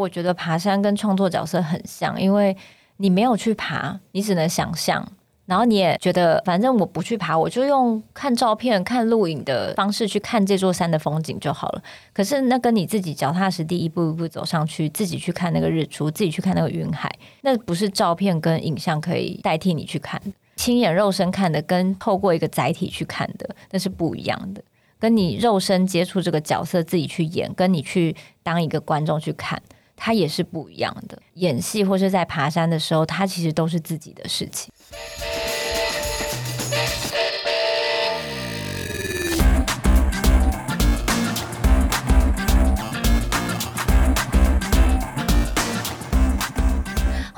我觉得爬山跟创作角色很像，因为你没有去爬，你只能想象，然后你也觉得反正我不去爬，我就用看照片、看录影的方式去看这座山的风景就好了。可是那跟你自己脚踏实地一步一步走上去，自己去看那个日出，自己去看那个云海，那不是照片跟影像可以代替你去看。亲眼肉身看的，跟透过一个载体去看的，那是不一样的。跟你肉身接触这个角色，自己去演，跟你去当一个观众去看。他也是不一样的。演戏或是在爬山的时候，他其实都是自己的事情。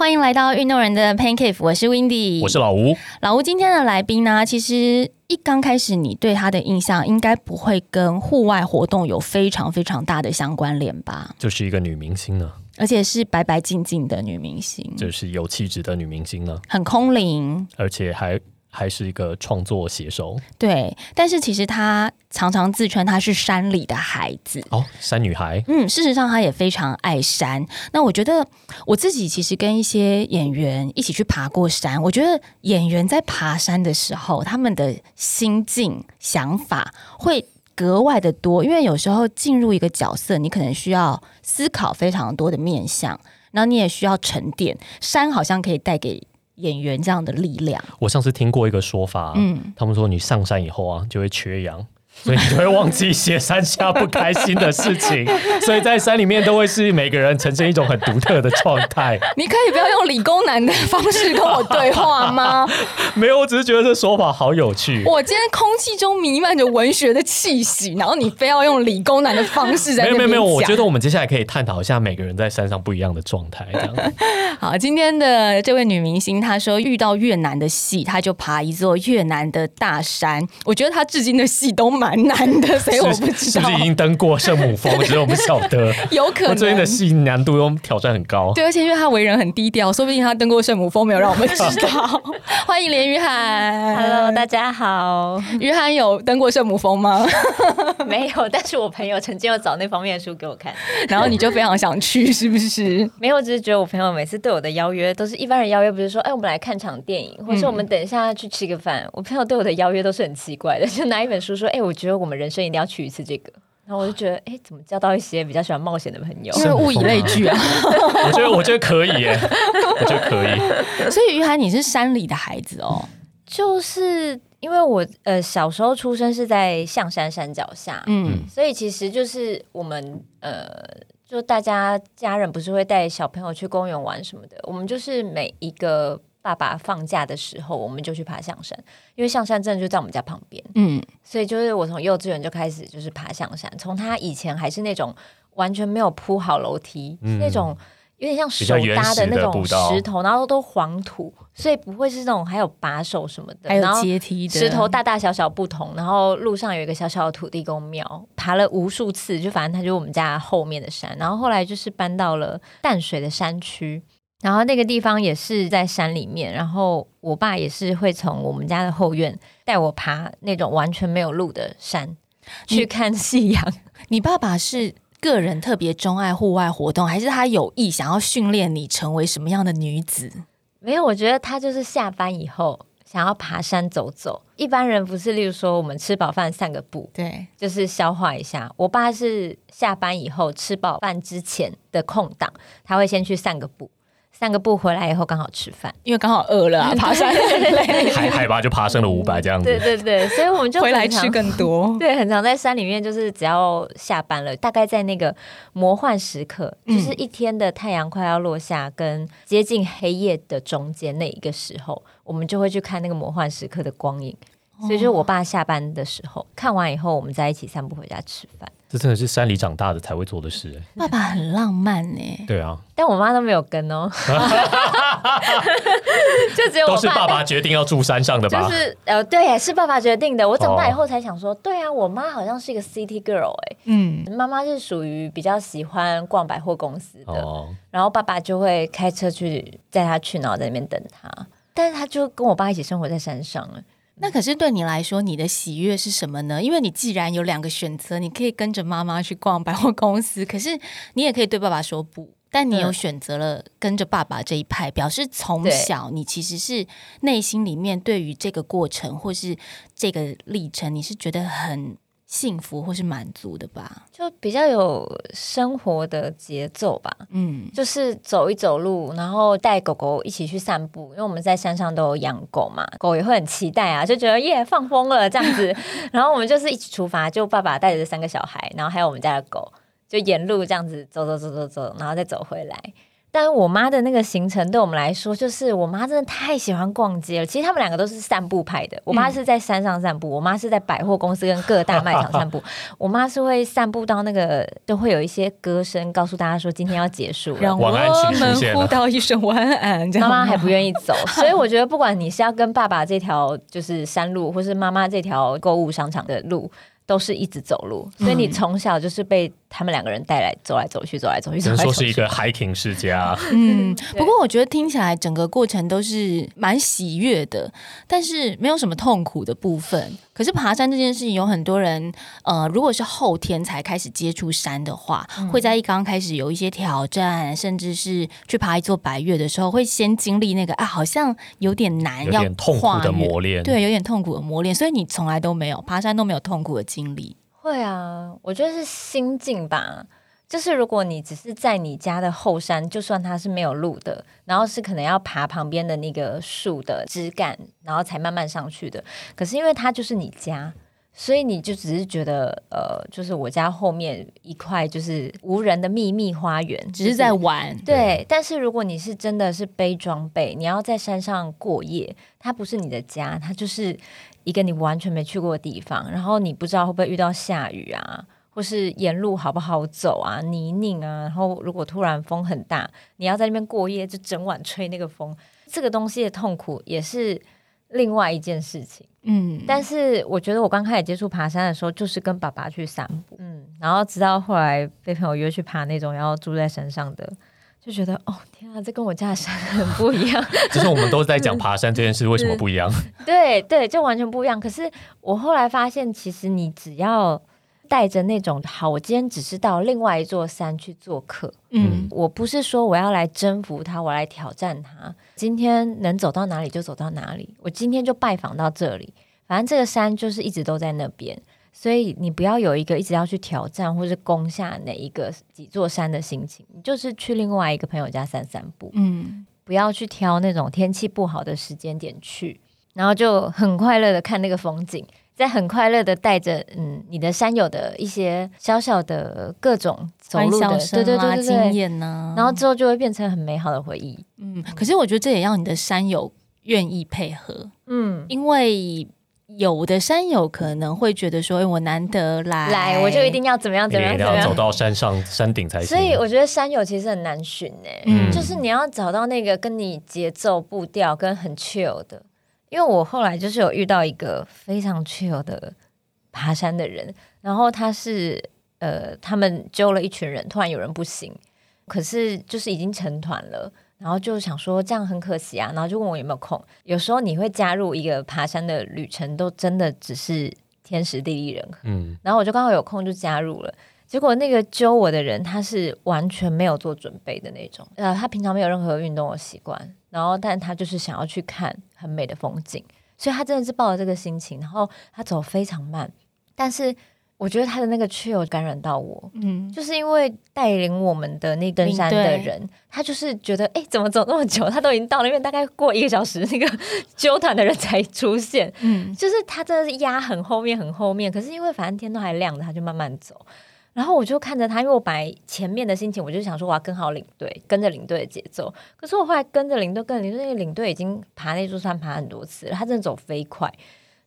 欢迎来到运动人的 Pancake，我是 w i n d y 我是老吴。老吴今天的来宾呢，其实一刚开始你对他的印象应该不会跟户外活动有非常非常大的相关联吧？就是一个女明星呢，而且是白白净净的女明星，就是有气质的女明星呢，很空灵，而且还。还是一个创作写手，对，但是其实他常常自称他是山里的孩子哦，山女孩。嗯，事实上他也非常爱山。那我觉得我自己其实跟一些演员一起去爬过山，我觉得演员在爬山的时候，他们的心境、想法会格外的多，因为有时候进入一个角色，你可能需要思考非常多的面向，然后你也需要沉淀。山好像可以带给。演员这样的力量，我上次听过一个说法，嗯，他们说你上山以后啊，就会缺氧。所以你就会忘记一些山下不开心的事情，所以在山里面都会是每个人呈现一种很独特的状态。你可以不要用理工男的方式跟我对话吗？没有，我只是觉得这说法好有趣。我今天空气中弥漫着文学的气息，然后你非要用理工男的方式在没有没有没有，我觉得我们接下来可以探讨一下每个人在山上不一样的状态。这样 好，今天的这位女明星她说遇到越南的戏，她就爬一座越南的大山。我觉得她至今的戏都蛮。蛮难的，所以我不知道是不是已经登过圣母峰，只是我不晓得。有可能最近的戏难度又挑战很高。对，而且因为他为人很低调，说不定他登过圣母峰，没有让我们知道。欢迎连于涵，Hello，大家好。于涵有登过圣母峰吗？没有，但是我朋友曾经有找那方面的书给我看，然后你就非常想去，是不是？没有，只是觉得我朋友每次对我的邀约都是一般人邀约，不是说哎，我们来看场电影，或是我们等一下去吃个饭。我朋友对我的邀约都是很奇怪的，就拿一本书说，哎，我。觉得我们人生一定要去一次这个，然后我就觉得，哎，怎么交到一些比较喜欢冒险的朋友？是物以类聚啊！我觉得，我觉得可以，耶，我觉得可以。所以，于涵，你是山里的孩子哦。就是因为我呃小时候出生是在象山山脚下，嗯，所以其实就是我们呃，就大家家人不是会带小朋友去公园玩什么的，我们就是每一个。爸爸放假的时候，我们就去爬象山，因为象山真的就在我们家旁边。嗯，所以就是我从幼稚园就开始就是爬象山，从他以前还是那种完全没有铺好楼梯，那种有点像手搭的那种石头，然后都黄土，所以不会是那种还有把手什么的，还有阶梯的。石头大大小小不同，然后路上有一个小小的土地公庙，爬了无数次，就反正它就是我们家后面的山，然后后来就是搬到了淡水的山区。然后那个地方也是在山里面，然后我爸也是会从我们家的后院带我爬那种完全没有路的山去看夕阳。你爸爸是个人特别钟爱户外活动，还是他有意想要训练你成为什么样的女子？没有，我觉得他就是下班以后想要爬山走走。一般人不是，例如说我们吃饱饭散个步，对，就是消化一下。我爸是下班以后吃饱饭之前的空档，他会先去散个步。散个步回来以后刚好吃饭，因为刚好饿了，爬山海海拔就爬升了五百这样子。对对对，所以我们就回来吃更多。对，很常在山里面，就是只要下班了，大概在那个魔幻时刻，就是一天的太阳快要落下跟接近黑夜的中间那一个时候，我们就会去看那个魔幻时刻的光影。所以就是我爸下班的时候看完以后，我们在一起散步回家吃饭。这真的是山里长大的才会做的事。爸爸很浪漫呢。对啊，但我妈都没有跟哦。就只有都是爸爸决定要住山上的吧？就是呃，对，是爸爸决定的。我长大以后才想说，对啊，我妈好像是一个 city girl 哎。嗯，妈妈是属于比较喜欢逛百货公司的，然后爸爸就会开车去载她去，然后在那边等她。但是她就跟我爸一起生活在山上了。那可是对你来说，你的喜悦是什么呢？因为你既然有两个选择，你可以跟着妈妈去逛百货公司，可是你也可以对爸爸说不。但你有选择了跟着爸爸这一派，表示从小你其实是内心里面对于这个过程或是这个历程，你是觉得很幸福或是满足的吧？就比较有生活的节奏吧。嗯，就是走一走路，然后带狗狗一起去散步，因为我们在山上都有养狗嘛，狗也会很期待啊，就觉得耶放风了这样子。然后我们就是一起出发，就爸爸带着三个小孩，然后还有我们家的狗。就沿路这样子走走走走走，然后再走回来。但我妈的那个行程对我们来说，就是我妈真的太喜欢逛街了。其实他们两个都是散步派的。我妈是在山上散步，我妈是在百货公司跟各大卖场散步。我妈是会散步到那个，都会有一些歌声告诉大家说今天要结束了，让我们呼到一声晚安。妈妈还不愿意走，所以我觉得不管你是要跟爸爸这条就是山路，或是妈妈这条购物商场的路。都是一直走路，所以你从小就是被他们两个人带来走来走去，走来走去。只能说是一个 hiking 世家。嗯，不过我觉得听起来整个过程都是蛮喜悦的，但是没有什么痛苦的部分。可是爬山这件事情，有很多人，呃，如果是后天才开始接触山的话，会在一刚开始有一些挑战，甚至是去爬一座白月的时候，会先经历那个啊，好像有点难，要痛苦的磨练，对，有点痛苦的磨练。所以你从来都没有爬山都没有痛苦的经历。会啊，我觉得是心境吧。就是如果你只是在你家的后山，就算它是没有路的，然后是可能要爬旁边的那个树的枝干，然后才慢慢上去的。可是因为它就是你家，所以你就只是觉得，呃，就是我家后面一块就是无人的秘密花园，只是在玩。对，但是如果你是真的是背装备，你要在山上过夜，它不是你的家，它就是一个你完全没去过的地方，然后你不知道会不会遇到下雨啊。或是沿路好不好走啊，泥泞啊，然后如果突然风很大，你要在那边过夜，就整晚吹那个风，这个东西的痛苦也是另外一件事情。嗯，但是我觉得我刚开始接触爬山的时候，就是跟爸爸去散步，嗯，然后直到后来被朋友约去爬那种要住在山上的，就觉得哦天啊，这跟我家的山很不一样。就是我们都在讲爬山这件事，为什么不一样？对对，就完全不一样。可是我后来发现，其实你只要。带着那种好，我今天只是到另外一座山去做客。嗯，我不是说我要来征服它，我来挑战它。今天能走到哪里就走到哪里。我今天就拜访到这里，反正这个山就是一直都在那边。所以你不要有一个一直要去挑战或是攻下哪一个几座山的心情，你就是去另外一个朋友家散散步。嗯，不要去挑那种天气不好的时间点去，然后就很快乐的看那个风景。在很快乐的带着嗯你的山友的一些小小的各种走路的对对对经验呢，然后之后就会变成很美好的回忆。嗯，可是我觉得这也要你的山友愿意配合。嗯，因为有的山友可能会觉得说，我难得来，来我就一定要怎么样怎么样怎么样走到山上山顶才行。所以我觉得山友其实很难寻诶，嗯，就是你要找到那个跟你节奏步调跟很 chill 的。因为我后来就是有遇到一个非常 chill 的爬山的人，然后他是呃，他们揪了一群人，突然有人不行，可是就是已经成团了，然后就想说这样很可惜啊，然后就问我有没有空。有时候你会加入一个爬山的旅程，都真的只是天时地利人和，嗯，然后我就刚好有空就加入了。结果那个揪我的人，他是完全没有做准备的那种，呃，他平常没有任何运动的习惯，然后但他就是想要去看很美的风景，所以他真的是抱着这个心情，然后他走非常慢，但是我觉得他的那个却有感染到我，嗯，就是因为带领我们的那登山的人，他就是觉得，哎，怎么走那么久？他都已经到那边，大概过一个小时，那个 纠团的人才出现，嗯，就是他真的是压很后面，很后面，可是因为反正天都还亮着，他就慢慢走。然后我就看着他，因为我本来前面的心情，我就想说我要跟好领队，跟着领队的节奏。可是我后来跟着领队，跟着领队，那个领队已经爬那座山爬很多次了，他真的走飞快，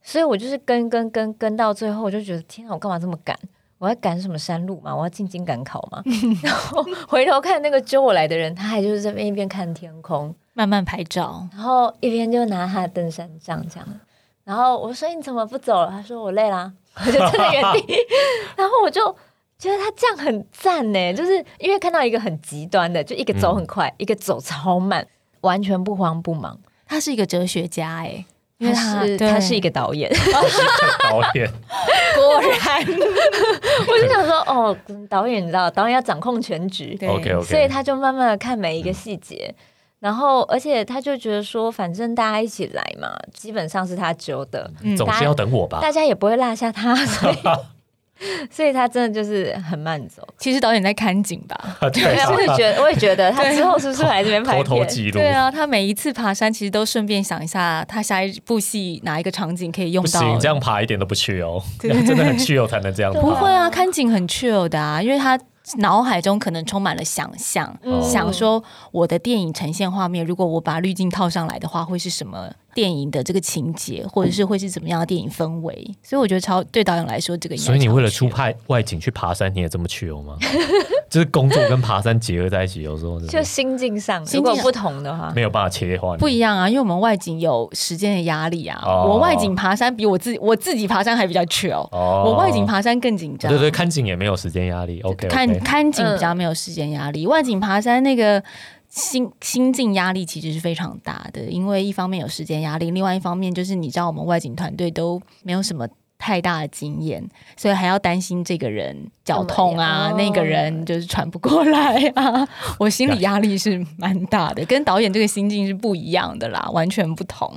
所以我就是跟跟跟跟到最后，我就觉得天啊，我干嘛这么赶？我要赶什么山路嘛？我要进京赶考嘛？然后回头看那个揪我来的人，他还就是这边一边看天空，慢慢拍照，然后一边就拿他的登山杖这样。然后我说你怎么不走了？他说我累啦，我就站在原地。然后我就。觉得他这样很赞呢，就是因为看到一个很极端的，就一个走很快，一个走超慢，完全不慌不忙。他是一个哲学家哎，因为他他是一个导演，导演，果然，我就想说，哦，导演你知道，导演要掌控全局，OK OK，所以他就慢慢的看每一个细节，然后而且他就觉得说，反正大家一起来嘛，基本上是他揪的，总是要等我吧，大家也不会落下他，所以。所以他真的就是很慢走。其实导演在看景吧？对，我也觉得，我也觉得他之后是不是来这边拍片？记录。对啊，他每一次爬山其实都顺便想一下，他下一部戏哪一个场景可以用到。不行，这样爬一点都不去哦，真的很去哦才能这样。不会啊，看景很去哦的啊，因为他。脑海中可能充满了想象，想说我的电影呈现画面，如果我把滤镜套上来的话，会是什么电影的这个情节，或者是会是怎么样的电影氛围？所以我觉得超对导演来说，这个所以你为了出派外景去爬山，你也这么去哦吗？就是工作跟爬山结合在一起，有时候就心境上如果不同的话，没有办法切换，不一样啊。因为我们外景有时间的压力啊，我外景爬山比我自己我自己爬山还比较缺哦，我外景爬山更紧张。对对，看景也没有时间压力。OK，看。看景比较没有时间压力，外景爬山那个心心境压力其实是非常大的，因为一方面有时间压力，另外一方面就是你知道我们外景团队都没有什么太大的经验，所以还要担心这个人脚痛啊，那个人就是喘不过来啊，我心理压力是蛮大的，跟导演这个心境是不一样的啦，完全不同。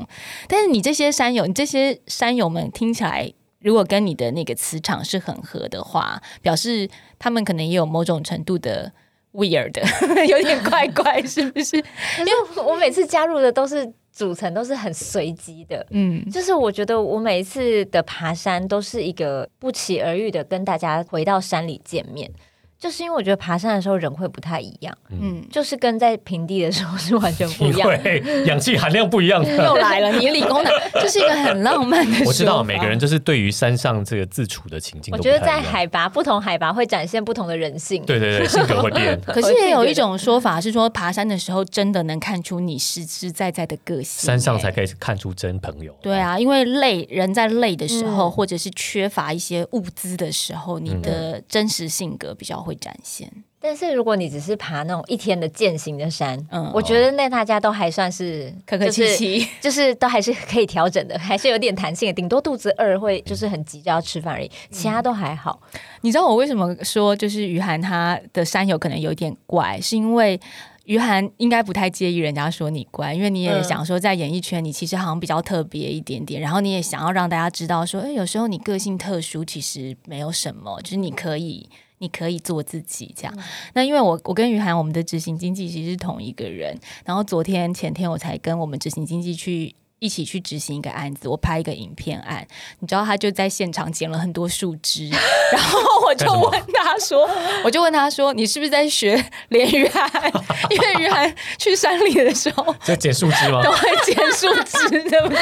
但是你这些山友，你这些山友们听起来。如果跟你的那个磁场是很合的话，表示他们可能也有某种程度的 weird，有点怪怪，是不是？因为我每次加入的都是组成都是很随机的，嗯，就是我觉得我每一次的爬山都是一个不期而遇的，跟大家回到山里见面。就是因为我觉得爬山的时候人会不太一样，嗯，就是跟在平地的时候是完全不一样，氧气含量不一样。又来了，你理工的，这是一个很浪漫的。我知道每个人就是对于山上这个自处的情境，我觉得在海拔不同海拔会展现不同的人性。对对对，性格会变。可是也有一种说法是说，爬山的时候真的能看出你实实在在的个性，山上才可以看出真朋友。对啊，因为累人在累的时候，或者是缺乏一些物资的时候，你的真实性格比较。会展现，但是如果你只是爬那种一天的践行的山，嗯，我觉得那大家都还算是 客客气气，就是都还是可以调整的，还是有点弹性的，顶多肚子饿会就是很急就要吃饭而已，其他都还好。你知道我为什么说就是于涵他的山友可能有点怪，是因为于涵应该不太介意人家说你怪，因为你也想说在演艺圈你其实好像比较特别一点点，然后你也想要让大家知道说，哎，有时候你个性特殊，其实没有什么，就是你可以。你可以做自己，这样。那因为我我跟于涵，我们的执行经济其实是同一个人。然后昨天前天我才跟我们执行经济去。一起去执行一个案子，我拍一个影片案，你知道他就在现场捡了很多树枝，然后我就问他说，我就问他说，你是不是在学连于涵？因为于涵去山里的时候在捡树枝吗？都会捡树枝，对不对？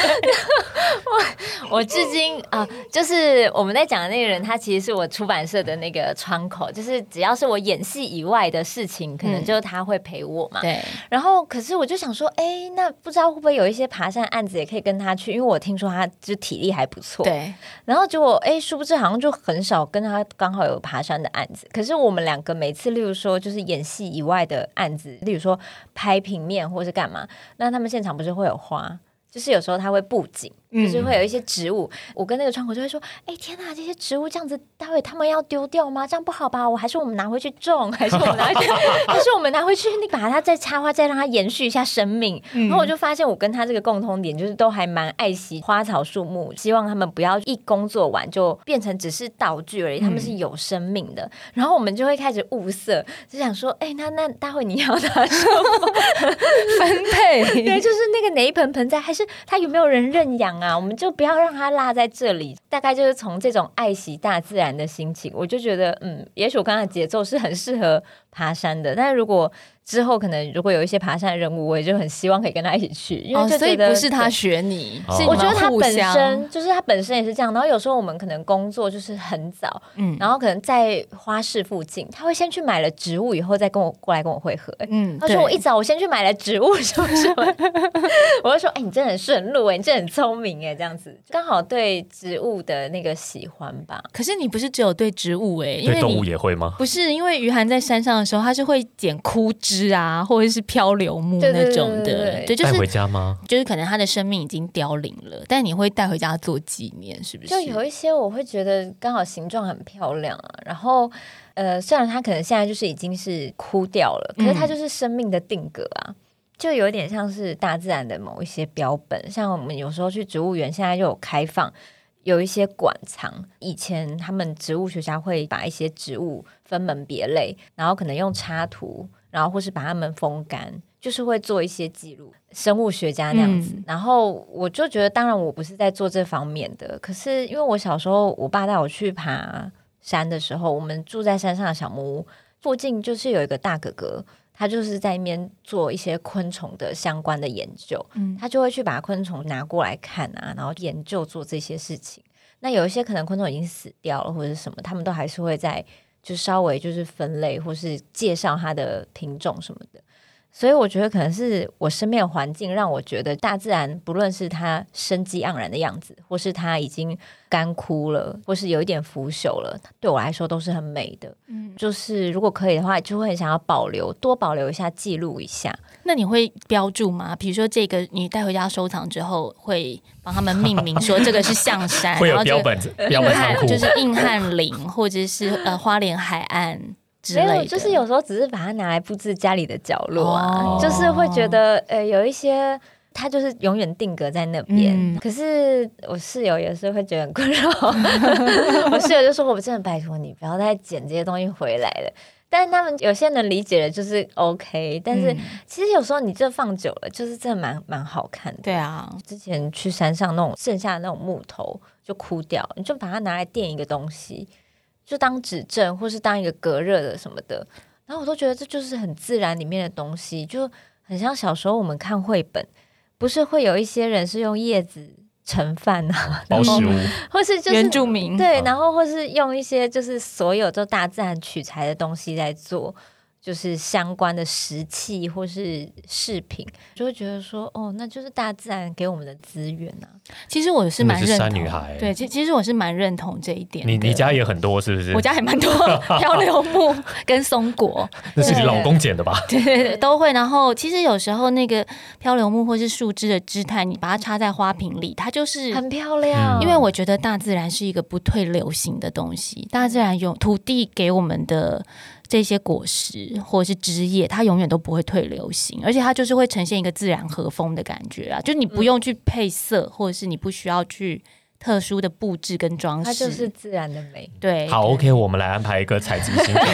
我 我至今啊，就是我们在讲的那个人，他其实是我出版社的那个窗口，就是只要是我演戏以外的事情，可能就是他会陪我嘛。对。然后，可是我就想说，哎，那不知道会不会有一些爬山案？也可以跟他去，因为我听说他就体力还不错。对，然后结果哎，殊不知好像就很少跟他刚好有爬山的案子。可是我们两个每次，例如说就是演戏以外的案子，例如说拍平面或是干嘛，那他们现场不是会有花，就是有时候他会布景。就是会有一些植物，我跟那个窗口就会说：“哎，天哪，这些植物这样子，待会他们要丢掉吗？这样不好吧？我还是我们拿回去种，还是我们拿回去，还是我们拿回去，你把它再插花，再让它延续一下生命。”然后我就发现，我跟他这个共通点就是都还蛮爱惜花草树木，希望他们不要一工作完就变成只是道具而已，他们是有生命的。然后我们就会开始物色，就想说：“哎，那那待会你要拿什么 分配？对，就是那个哪一盆盆栽，还是他有没有人认养啊？”啊，我们就不要让它落在这里。大概就是从这种爱惜大自然的心情，我就觉得，嗯，也许我刚才节奏是很适合爬山的。但是如果之后可能如果有一些爬山的任务，我也就很希望可以跟他一起去，因为所以不是他学你，是我觉得他本身就是他本身也是这样。然后有时候我们可能工作就是很早，嗯，然后可能在花市附近，他会先去买了植物，以后再跟我过来跟我会合。嗯，他说我一早我先去买了植物，什么什么，我就说，哎，你真的很顺路哎，你真的很聪明哎，这样子刚好对植物的那个喜欢吧。可是你不是只有对植物哎，对动物也会吗？不是，因为于涵在山上的时候，他是会捡枯枝。枝啊，或者是漂流木那种的，对，就是带回家吗？就是可能它的生命已经凋零了，但你会带回家做纪念，是不是？就有一些我会觉得刚好形状很漂亮啊，然后呃，虽然它可能现在就是已经是枯掉了，可是它就是生命的定格啊。就有点像是大自然的某一些标本，像我们有时候去植物园，现在就有开放有一些馆藏。以前他们植物学家会把一些植物分门别类，然后可能用插图，然后或是把它们风干，就是会做一些记录。生物学家那样子，然后我就觉得，当然我不是在做这方面的，可是因为我小时候我爸带我去爬山的时候，我们住在山上的小木屋附近，就是有一个大哥哥。他就是在那边做一些昆虫的相关的研究，嗯，他就会去把昆虫拿过来看啊，然后研究做这些事情。那有一些可能昆虫已经死掉了或者是什么，他们都还是会在就稍微就是分类或是介绍它的品种什么的。所以我觉得可能是我身边的环境让我觉得大自然不论是它生机盎然的样子，或是它已经干枯了，或是有一点腐朽了，对我来说都是很美的。嗯，就是如果可以的话，就会很想要保留，多保留一下，记录一下。那你会标注吗？比如说这个你带回家收藏之后，会帮他们命名，说这个是象山，会有标本，标本仓就是硬汉岭，或者是呃花莲海岸。没有，就是有时候只是把它拿来布置家里的角落啊，就是会觉得呃有一些它就是永远定格在那边。可是我室友也是会觉得很困扰，我室友就说：“我真的拜托你不要再捡这些东西回来了。”但是他们有些能理解的，就是 OK。但是其实有时候你这放久了，就是真的蛮蛮好看的。对啊，之前去山上那种剩下的那种木头就枯掉，你就把它拿来垫一个东西。就当指正，或是当一个隔热的什么的，然后我都觉得这就是很自然里面的东西，就很像小时候我们看绘本，不是会有一些人是用叶子盛饭啊，包食物，或是就是原住民对，然后或是用一些就是所有就大自然取材的东西在做。就是相关的石器或是饰品，就会觉得说，哦，那就是大自然给我们的资源呐。其实我是蛮认同，女孩对，其其实我是蛮认同这一点。你你家也很多是不是？我家还蛮多 漂流木跟松果，那是你老公捡的吧？对对对，都会。然后其实有时候那个漂流木或是树枝的姿态，你把它插在花瓶里，它就是很漂亮。因为我觉得大自然是一个不退流行的东西，大自然有土地给我们的。这些果实或者是枝叶，它永远都不会退流行，而且它就是会呈现一个自然和风的感觉啊！就你不用去配色，或者是你不需要去特殊的布置跟装饰，它就是自然的美。对，好，OK，我们来安排一个 采集行程，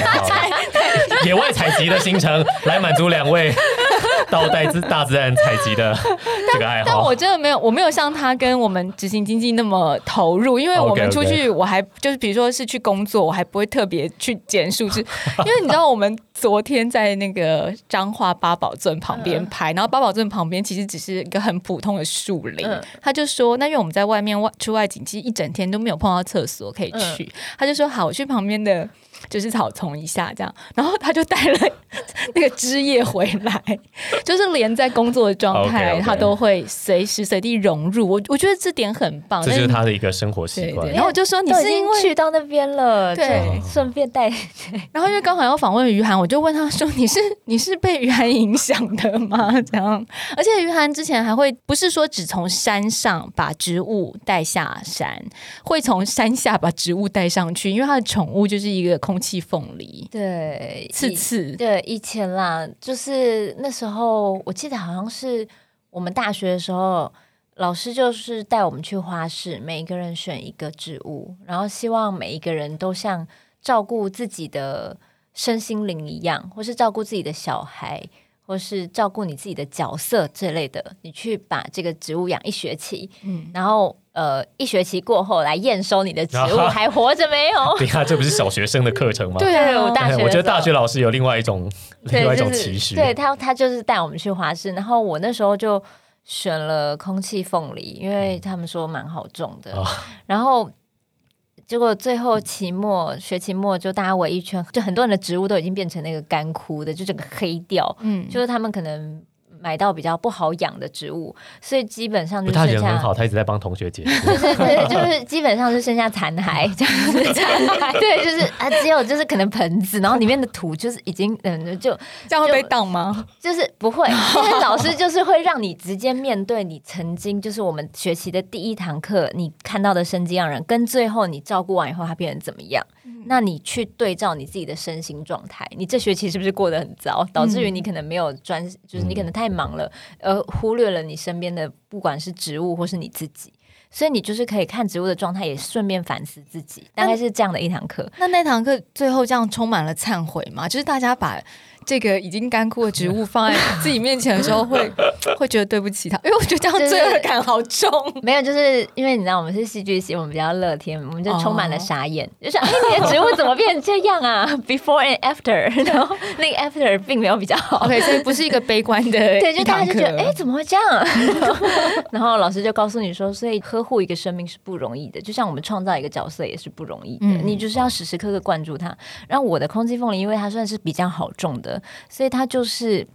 野外采集的行程，来满足两位。到带自大自然采集的这个爱好，但我真的没有，我没有像他跟我们执行经济那么投入，因为我们出去，我还就是比如说是去工作，我还不会特别去捡树枝，因为你知道我们昨天在那个彰化八宝镇旁边拍，然后八宝镇旁边其实只是一个很普通的树林，他就说，那因为我们在外面外出外景，其实一整天都没有碰到厕所可以去，他就说好，我去旁边的。就是草丛一下这样，然后他就带了那个枝叶回来，就是连在工作的状态，他都会随时随地融入。我我觉得这点很棒，这就是他的一个生活习惯。然后我就说你是因为去到那边了，对，顺便带。然后因为刚好要访问于涵，我就问他说：“你是你是被于涵影响的吗？”这样，而且于涵之前还会不是说只从山上把植物带下山，会从山下把植物带上去，因为他的宠物就是一个。空气凤梨，对，刺刺，对，以前啦，就是那时候，我记得好像是我们大学的时候，老师就是带我们去花市，每一个人选一个植物，然后希望每一个人都像照顾自己的身心灵一样，或是照顾自己的小孩，或是照顾你自己的角色这类的，你去把这个植物养一学期，嗯，然后。呃，一学期过后来验收你的植物还活着没有？你看，这不是小学生的课程吗？对啊，我大学我觉得大学老师有另外一种另外一种期许。对他，他就是带我们去华师，然后我那时候就选了空气凤梨，因为他们说蛮好种的。然后结果最后期末学期末就大家围一圈，就很多人的植物都已经变成那个干枯的，就整个黑掉。嗯，就是他们可能。买到比较不好养的植物，所以基本上就他人很好，他一直在帮同学解释，就 是对，就是基本上是剩下残骸 这样子，对，就是啊，只有就是可能盆子，然后里面的土就是已经嗯，就这样会被挡吗？就是不会，因为老师就是会让你直接面对你曾经就是我们学习的第一堂课，你看到的生机让人，跟最后你照顾完以后它变成怎么样，那你去对照你自己的身心状态，你这学期是不是过得很糟，导致于你可能没有专，就是你可能太忙了，而忽略了你身边的不管是植物或是你自己。所以你就是可以看植物的状态，也顺便反思自己，大概是这样的一堂课。那那堂课最后这样充满了忏悔吗？就是大家把。这个已经干枯的植物 放在自己面前的时候，会 会觉得对不起他，因为我觉得这样罪恶感好重。没有，就是因为你知道我们是戏剧系，我们比较乐天，我们就充满了傻眼，就是哎，你的植物怎么变成这样啊？Before and after，然后那个 after 并没有比较好，OK，所以不是一个悲观的。对，就大家就觉得哎，怎么会这样？然后老师就告诉你说，所以呵护一个生命是不容易的，就像我们创造一个角色也是不容易的，你就是要时时刻刻关注它。然后我的空气凤梨，因为它算是比较好种的。所以它就是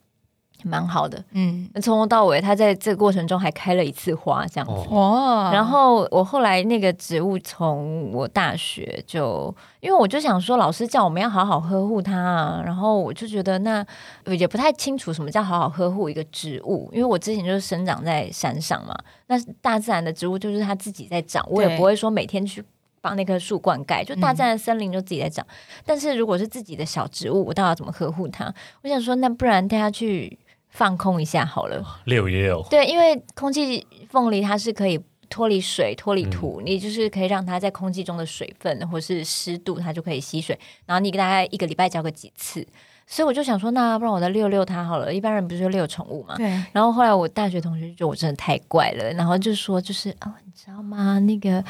蛮好的，嗯，从头到尾，它在这个过程中还开了一次花，这样子哦。然后我后来那个植物，从我大学就，因为我就想说，老师叫我们要好好呵护它啊。然后我就觉得那也不太清楚什么叫好好呵护一个植物，因为我之前就是生长在山上嘛，那大自然的植物就是它自己在长，我也不会说每天去。帮那棵树灌溉，就大自然的森林就自己在长。但是如果是自己的小植物，我到底要怎么呵护它？我想说，那不然带它去放空一下好了，溜一溜。对，因为空气凤梨它是可以脱离水、脱离土，你就是可以让它在空气中的水分或是湿度，它就可以吸水。然后你给大概一个礼拜浇个几次，所以我就想说，那不然我再遛遛它好了。一般人不是遛宠物嘛？对。然后后来我大学同学就觉得我真的太怪了，然后就说，就是哦，你知道吗？那个。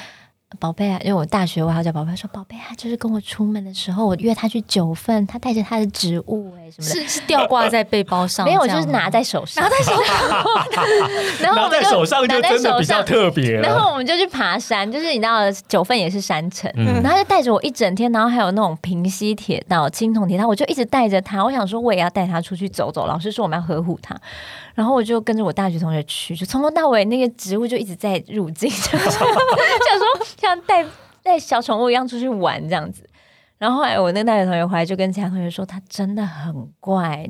宝贝啊，因为我大学我还要叫宝贝，说宝贝啊，就是跟我出门的时候，我约他去九份，他带着他的植物，哎，什么的，是是吊挂在背包上，没有，就是拿在手上，拿在手上，然后拿在手上就真的比较特别。然后我们就去爬山，就是你知道九份也是山城，然后就带着我一整天，然后还有那种平溪铁道、青铜铁道，我就一直带着他。我想说，我也要带他出去走走。老师说我们要呵护他。然后我就跟着我大学同学去，就从头到尾那个植物就一直在入境，想说像带带小宠物一样出去玩这样子。然后后来我那个大学同学回来就跟其他同学说，他真的很怪。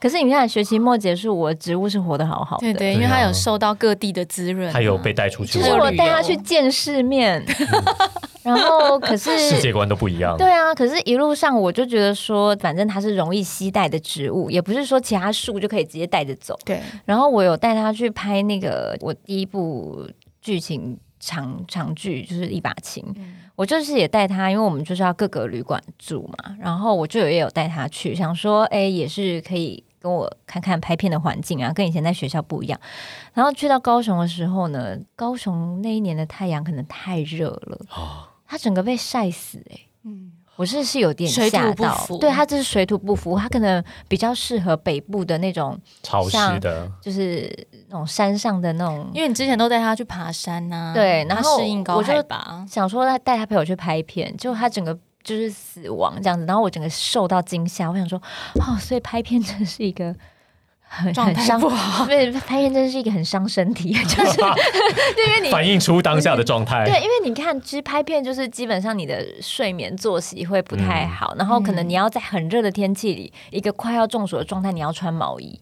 可是你看学期末结束，我的植物是活得好好的，对对，因为它有受到各地的滋润，它有被带出去，就是我带它去见世面。然后，可是世界观都不一样。对啊，可是一路上我就觉得说，反正它是容易携带的植物，也不是说其他树就可以直接带着走。对。然后我有带它去拍那个我第一部剧情长长剧，就是一把琴。我就是也带它，因为我们就是要各个旅馆住嘛。然后我就也有带它去，想说，哎，也是可以跟我看看拍片的环境啊，跟以前在学校不一样。然后去到高雄的时候呢，高雄那一年的太阳可能太热了。啊。它整个被晒死哎，嗯，我是是有点吓到，对，它这是水土不服，它可能比较适合北部的那种潮湿的，就是那种山上的那种，因为你之前都带他去爬山呐，对，然后适应高海拔，想说他带他陪我去拍片，就他整个就是死亡这样子，然后我整个受到惊吓，我想说，哦，所以拍片真是一个。很很伤，对，拍片真是一个很伤身体，就是 因为你反映出当下的状态。对，因为你看，其实拍片就是基本上你的睡眠作息会不太好，然后可能你要在很热的天气里，一个快要中暑的状态，你要穿毛衣，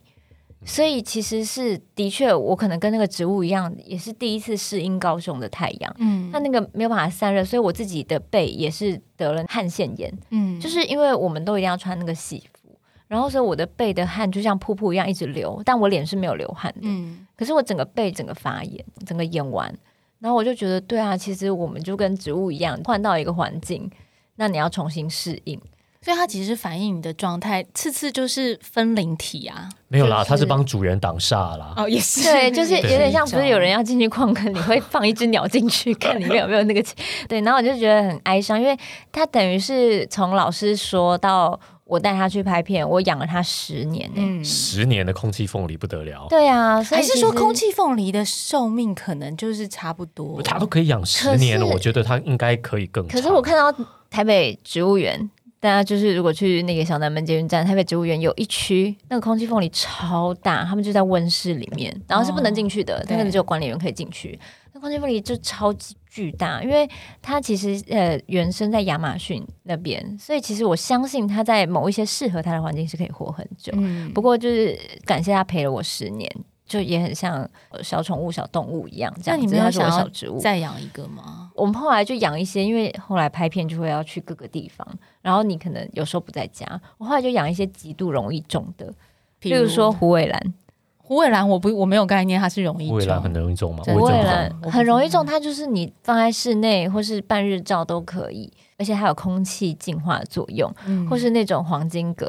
所以其实是的确，我可能跟那个植物一样，也是第一次适应高雄的太阳，嗯，它那个没有办法散热，所以我自己的背也是得了汗腺炎，嗯，就是因为我们都一定要穿那个戏。然后，所以我的背的汗就像瀑布一样一直流，但我脸是没有流汗的。嗯，可是我整个背整个发炎，整个演完，然后我就觉得，对啊，其实我们就跟植物一样，换到一个环境，那你要重新适应。所以它其实反映你的状态，次次就是分灵体啊。没有啦，它是帮主人挡煞啦。哦，也是，对，就是有点像，不是有人要进去矿坑，你会放一只鸟进去，看里面有没有那个。对，然后我就觉得很哀伤，因为它等于是从老师说到。我带他去拍片，我养了他十年呢。十年的空气凤梨不得了。对啊，还是说空气凤梨的寿命可能就是差不多？它都可以养十年了，我觉得它应该可以更。可是我看到台北植物园。大家就是如果去那个小南门捷运站，台北植物园有一区，那个空气凤梨超大，他们就在温室里面，然后是不能进去的，但是只有管理员可以进去。那空气凤梨就超级巨大，因为它其实呃原生在亚马逊那边，所以其实我相信它在某一些适合它的环境是可以活很久。不过就是感谢它陪了我十年。就也很像小宠物、小动物一样，这样。那你们要想小植物再养一个吗？我们后来就养一些，因为后来拍片就会要去各个地方，然后你可能有时候不在家，我后来就养一些极度容易种的，比如说虎尾兰。虎尾兰我不我没有概念，它是容易种。虎尾兰很容易种吗？虎尾兰很容易种，它就是你放在室内或是半日照都可以，而且还有空气净化作用，或是那种黄金葛。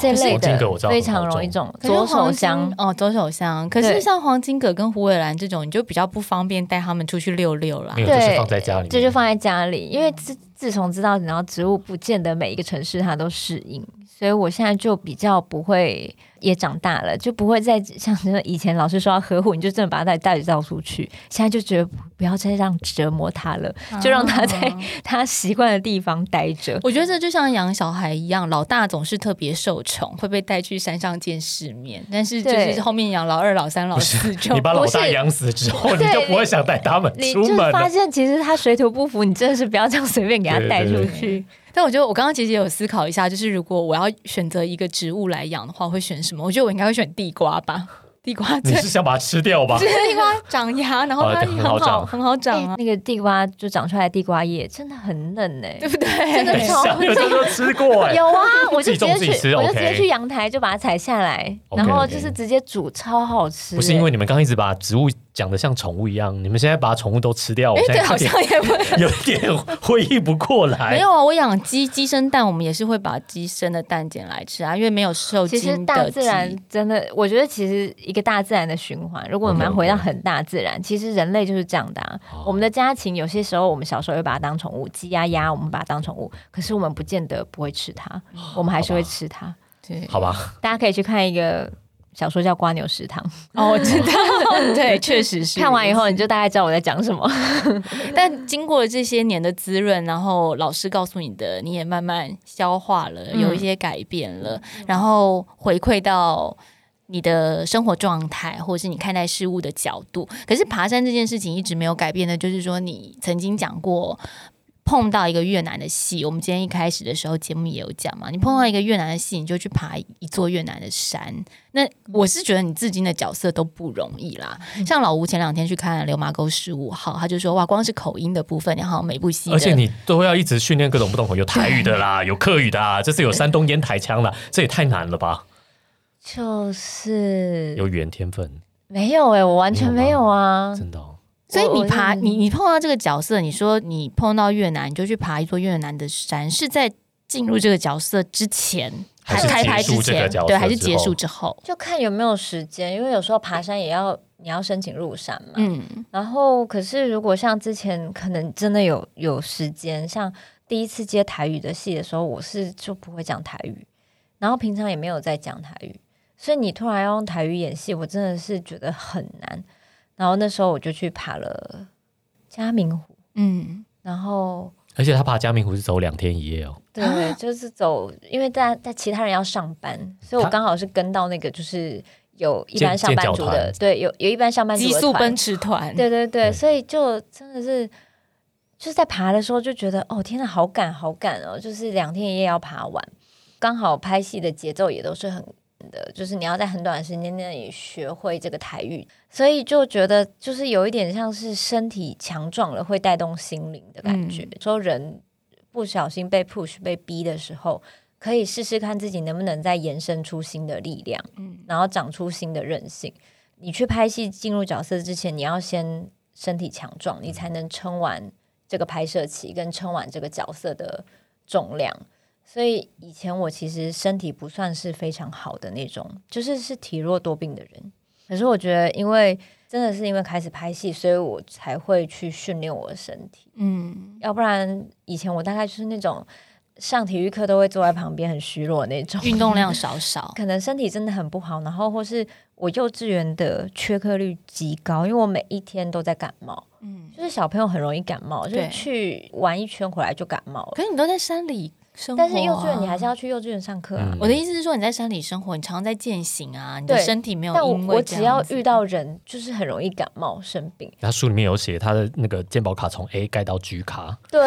这类的非常容易种，左手香哦，左手香。可是像黄金葛跟虎尾兰这种，你就比较不方便带他们出去溜溜了。对，放在家里，这就放在家里。因为自自从知道，然后植物不见得每一个城市它都适应，所以我现在就比较不会。也长大了，就不会再像以前老师说要呵护，你就真的把它带带着到处去。现在就觉得不要再让折磨他了，就让他在 他习惯的地方待着。我觉得这就像养小孩一样，老大总是特别受宠，会被带去山上见世面。但是就是后面养老二、老三、老四，就 你把老大养死之后，你就不会想带他们出门。发现其实他水土不服，你真的是不要这样随便给他带出去。但我觉得我刚刚其实有思考一下，就是如果我要选择一个植物来养的话，会选什么？我觉得我应该会选地瓜吧。地瓜，你是想把它吃掉吧？地瓜长芽，然后它很好，很好长啊。那个地瓜就长出来地瓜叶，真的很嫩哎，对不对？真的超嫩。有没有吃过？有啊，我就直接去，我就直接去阳台就把它采下来，然后就是直接煮，超好吃。不是因为你们刚一直把植物。讲的像宠物一样，你们现在把宠物都吃掉，哎，对，好像也不 有点回忆不过来。没有啊，我养鸡，鸡生蛋，我们也是会把鸡生的蛋捡来吃啊，因为没有受精的其实大自然真的，我觉得其实一个大自然的循环。如果我们要回到很大自然，其实人类就是这样的。啊。我们的家禽有些时候，我们小时候会把它当宠物，鸡鸭鸭，我们把它当宠物，可是我们不见得不会吃它，我们还是会吃它。对，好吧，大家可以去看一个。小说叫《瓜牛食堂》哦，我知道，对，确实是。看完以后，你就大概知道我在讲什么。但经过这些年的滋润，然后老师告诉你的，你也慢慢消化了，有一些改变了，然后回馈到你的生活状态，或者是你看待事物的角度。可是爬山这件事情一直没有改变的，就是说你曾经讲过。碰到一个越南的戏，我们今天一开始的时候节目也有讲嘛。你碰到一个越南的戏，你就去爬一座越南的山。那我是觉得你至今的角色都不容易啦。像老吴前两天去看《流麻沟十五号》，他就说哇，光是口音的部分，然后每部戏，而且你都要一直训练各种不同口，有台语的啦，有客语的啊，这是有山东烟台腔了，这也太难了吧？就是有语言天分？没有哎，我完全没有啊，真的。所以你爬你你碰到这个角色，你说你碰到越南，你就去爬一座越南的山，是在进入这个角色之前，还是开拍之前？对，还是结束之后？就看有没有时间，因为有时候爬山也要你要申请入山嘛。嗯。然后，可是如果像之前可能真的有有时间，像第一次接台语的戏的时候，我是就不会讲台语，然后平常也没有在讲台语，所以你突然要用台语演戏，我真的是觉得很难。然后那时候我就去爬了嘉明湖，嗯，然后而且他爬嘉明湖是走两天一夜哦，对，就是走，因为在在其他人要上班，所以我刚好是跟到那个就是有一般上班族的，对，有有一般上班族的速奔驰团，对对对，所以就真的是就是在爬的时候就觉得哦天呐，好赶好赶哦，就是两天一夜要爬完，刚好拍戏的节奏也都是很。的，就是你要在很短的时间内学会这个台语，所以就觉得就是有一点像是身体强壮了会带动心灵的感觉。说人不小心被 push 被逼的时候，可以试试看自己能不能再延伸出新的力量，嗯，然后长出新的韧性。你去拍戏进入角色之前，你要先身体强壮，你才能撑完这个拍摄期，跟撑完这个角色的重量。所以以前我其实身体不算是非常好的那种，就是是体弱多病的人。可是我觉得，因为真的是因为开始拍戏，所以我才会去训练我的身体。嗯，要不然以前我大概就是那种上体育课都会坐在旁边很虚弱那种，运动量 少少，可能身体真的很不好。然后或是我幼稚园的缺课率极高，因为我每一天都在感冒。嗯，就是小朋友很容易感冒，就是去玩一圈回来就感冒了。可是你都在山里。但是幼稚园你还是要去幼稚园上课啊。我的意思是说，你在山里生活，你常常在践行啊，你的身体没有。但我我只要遇到人，就是很容易感冒生病。他书里面有写他的那个健保卡从 A 盖到 G 卡，对，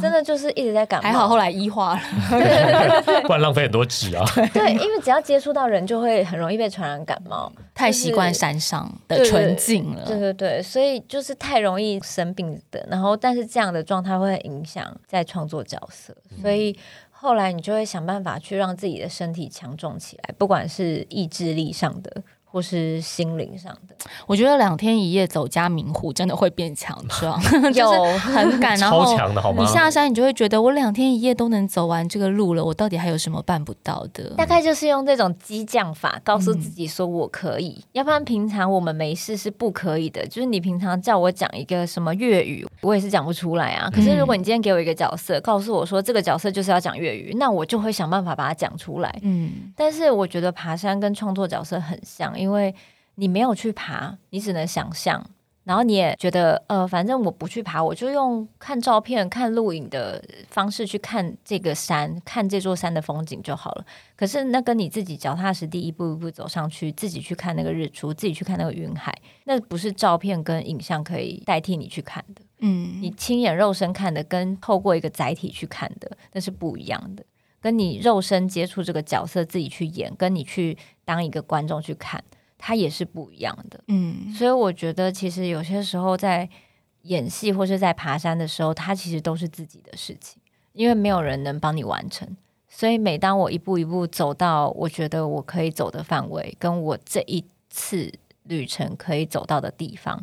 真的就是一直在感 冒。还好后来医化了 不然浪费很多纸啊。对，因为只要接触到人，就会很容易被传染感冒。太习惯山上的纯净了，对对对，所以就是太容易生病的。然后，但是这样的状态会影响在创作角色，所以后来你就会想办法去让自己的身体强壮起来，不管是意志力上的。或是心灵上的，我觉得两天一夜走加明湖真的会变强壮，就是很赶，然后超强的好吗？你下山你就会觉得我两天一夜都能走完这个路了，我到底还有什么办不到的？大概就是用这种激将法告诉自己说我可以，要不然平常我们没事是不可以的。就是你平常叫我讲一个什么粤语，我也是讲不出来啊。可是如果你今天给我一个角色，告诉我说这个角色就是要讲粤语，那我就会想办法把它讲出来。嗯，但是我觉得爬山跟创作角色很像。因为你没有去爬，你只能想象，然后你也觉得，呃，反正我不去爬，我就用看照片、看录影的方式去看这个山，看这座山的风景就好了。可是那跟你自己脚踏实地一步一步走上去，自己去看那个日出，自己去看那个云海，那不是照片跟影像可以代替你去看的。嗯，你亲眼肉身看的，跟透过一个载体去看的，那是不一样的。跟你肉身接触这个角色，自己去演，跟你去当一个观众去看，它也是不一样的。嗯，所以我觉得其实有些时候在演戏或是在爬山的时候，它其实都是自己的事情，因为没有人能帮你完成。所以每当我一步一步走到我觉得我可以走的范围，跟我这一次旅程可以走到的地方。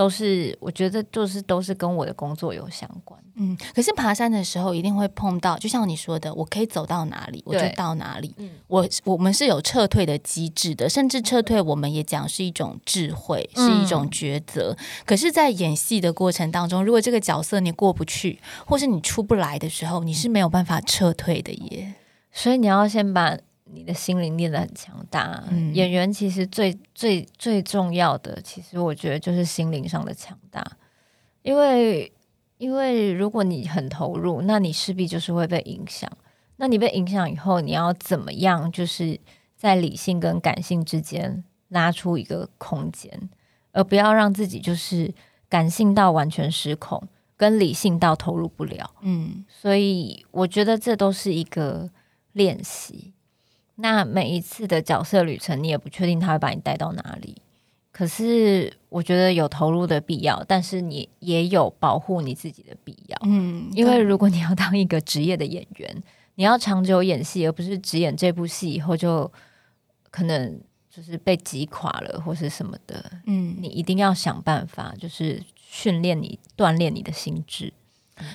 都是我觉得就是都是跟我的工作有相关。嗯，可是爬山的时候一定会碰到，就像你说的，我可以走到哪里我就到哪里。嗯，我我们是有撤退的机制的，甚至撤退我们也讲是一种智慧，是一种抉择。可是，在演戏的过程当中，如果这个角色你过不去，或是你出不来的时候，你是没有办法撤退的耶。所以你要先把。你的心灵练得很强大，演员其实最最最重要的，其实我觉得就是心灵上的强大，因为因为如果你很投入，那你势必就是会被影响。那你被影响以后，你要怎么样？就是在理性跟感性之间拉出一个空间，而不要让自己就是感性到完全失控，跟理性到投入不了。嗯，所以我觉得这都是一个练习。那每一次的角色旅程，你也不确定他会把你带到哪里。可是我觉得有投入的必要，但是你也有保护你自己的必要。嗯，因为如果你要当一个职业的演员，你要长久演戏，而不是只演这部戏以后就可能就是被击垮了或是什么的。嗯，你一定要想办法，就是训练你、锻炼你的心智。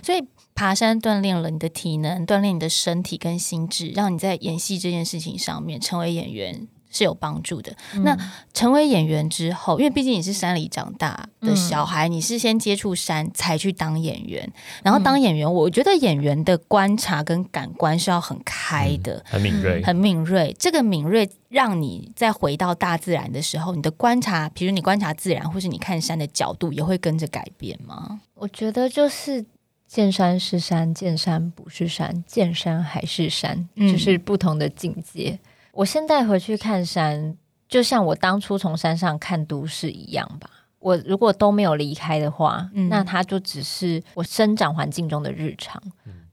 所以。爬山锻炼了你的体能，锻炼你的身体跟心智，让你在演戏这件事情上面成为演员是有帮助的。那成为演员之后，因为毕竟你是山里长大的小孩，你是先接触山才去当演员，然后当演员，我觉得演员的观察跟感官是要很开的，很敏锐，很敏锐。这个敏锐让你再回到大自然的时候，你的观察，比如你观察自然，或是你看山的角度，也会跟着改变吗？我觉得就是。见山是山，见山不是山，见山还是山，就是不同的境界。我现在回去看山，就像我当初从山上看都市一样吧。我如果都没有离开的话，那它就只是我生长环境中的日常。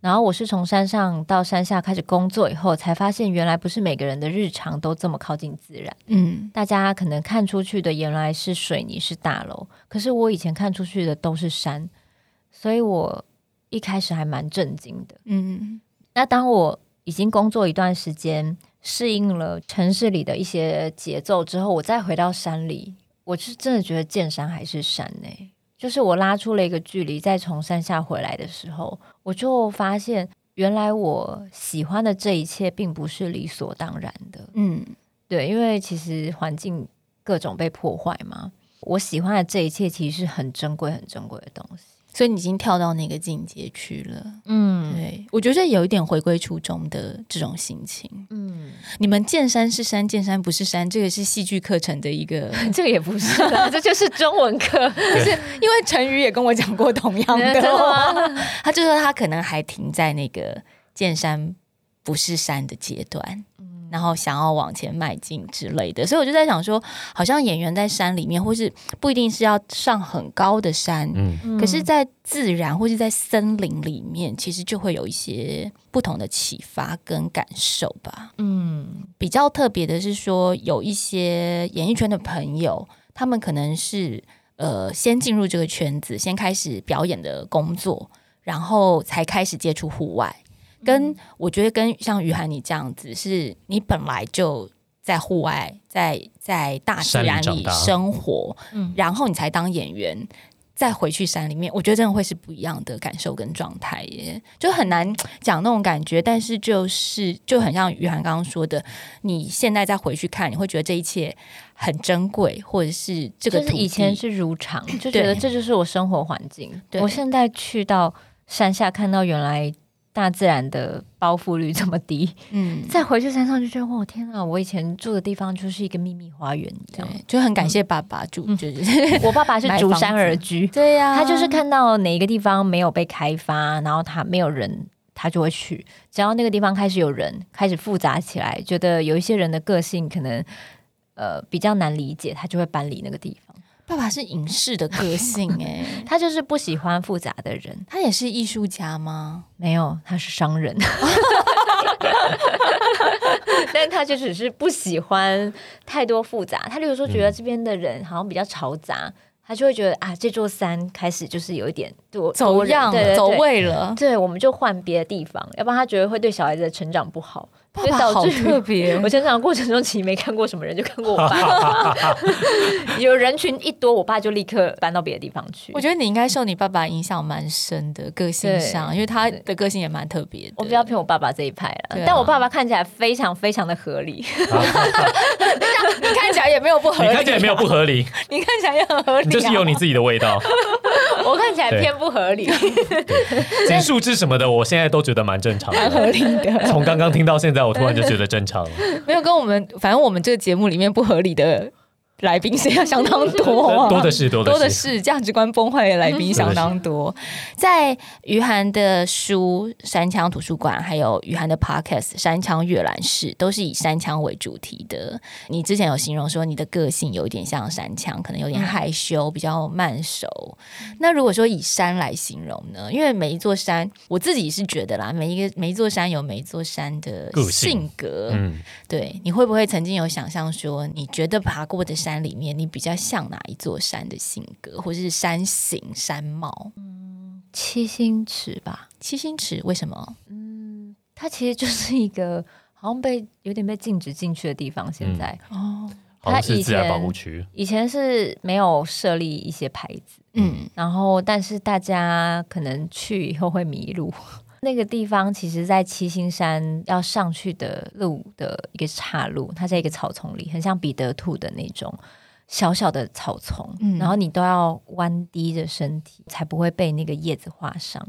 然后我是从山上到山下开始工作以后，才发现原来不是每个人的日常都这么靠近自然。嗯，大家可能看出去的原来是水泥是大楼，可是我以前看出去的都是山，所以我。一开始还蛮震惊的，嗯，那当我已经工作一段时间，适应了城市里的一些节奏之后，我再回到山里，我是真的觉得见山还是山呢。就是我拉出了一个距离，再从山下回来的时候，我就发现原来我喜欢的这一切并不是理所当然的，嗯，对，因为其实环境各种被破坏嘛，我喜欢的这一切其实是很珍贵、很珍贵的东西。所以你已经跳到那个境界去了，嗯，对，我觉得有一点回归初衷的这种心情，嗯，你们见山是山，见山不是山，这个是戏剧课程的一个，这个也不是，这就是中文课，就是因为陈宇也跟我讲过同样的，他就说他可能还停在那个见山不是山的阶段。然后想要往前迈进之类的，所以我就在想说，好像演员在山里面，或是不一定是要上很高的山，嗯，可是，在自然或是在森林里面，其实就会有一些不同的启发跟感受吧。嗯，比较特别的是说，有一些演艺圈的朋友，他们可能是呃，先进入这个圈子，先开始表演的工作，然后才开始接触户外。跟我觉得跟像于涵你这样子，是你本来就在户外，在在大自然里生活，嗯，然后你才当演员，再回去山里面，我觉得真的会是不一样的感受跟状态耶，就很难讲那种感觉。但是就是就很像于涵刚刚说的，你现在再回去看，你会觉得这一切很珍贵，或者是这个以前是如常，就觉得这就是我生活环境。我现在去到山下，看到原来。大自然的包覆率这么低，嗯，再回去山上就觉得，哇，天啊！我以前住的地方就是一个秘密花园，这样就很感谢爸爸住。就是我爸爸是逐山而居，对呀，他就是看到哪一个地方没有被开发，然后他没有人，他就会去。只要那个地方开始有人，开始复杂起来，觉得有一些人的个性可能呃比较难理解，他就会搬离那个地方。爸爸是隐士的个性哎，他就是不喜欢复杂的人。他也是艺术家吗？没有，他是商人。但他就只是不喜欢太多复杂。他有时候觉得这边的人好像比较嘈杂，他就会觉得啊，这座山开始就是有一点多走样、走位了。对，我们就换别的地方，要不然他觉得会对小孩子的成长不好。爸爸好特别，我成长过程中其实没看过什么人，就看过我爸。有人群一多，我爸就立刻搬到别的地方去。我觉得你应该受你爸爸影响蛮深的，个性上，因为他的个性也蛮特别的。我比较偏我爸爸这一派了，但我爸爸看起来非常非常的合理。你看起来也没有不合理，你看起来也没有不合理，你看起来也很合理，就是有你自己的味道。我看起来偏不合理，讲数字什么的，我现在都觉得蛮正常的，蛮合理的。从刚刚听到现在。我突然就觉得正常了，没有跟我们，反正我们这个节目里面不合理的。来宾是要相当多，多的是多的是价值观崩坏的来宾相当多。在余涵的书《山枪图书馆》，还有余涵的 Podcast《山枪阅览室》，都是以山枪为主题的。你之前有形容说你的个性有一点像山枪，可能有点害羞，比较慢熟。那如果说以山来形容呢？因为每一座山，我自己是觉得啦，每一个每一座山有每一座山的性格。嗯，对，你会不会曾经有想象说，你觉得爬过的山？山里面，你比较像哪一座山的性格，或者是山形、山貌？嗯，七星池吧。七星池为什么？嗯，它其实就是一个好像被有点被禁止进去的地方。现在哦，它以前保护区以前是没有设立一些牌子，嗯，然后但是大家可能去以后会迷路。那个地方其实，在七星山要上去的路的一个岔路，它在一个草丛里，很像彼得兔的那种小小的草丛，然后你都要弯低着身体，才不会被那个叶子划伤。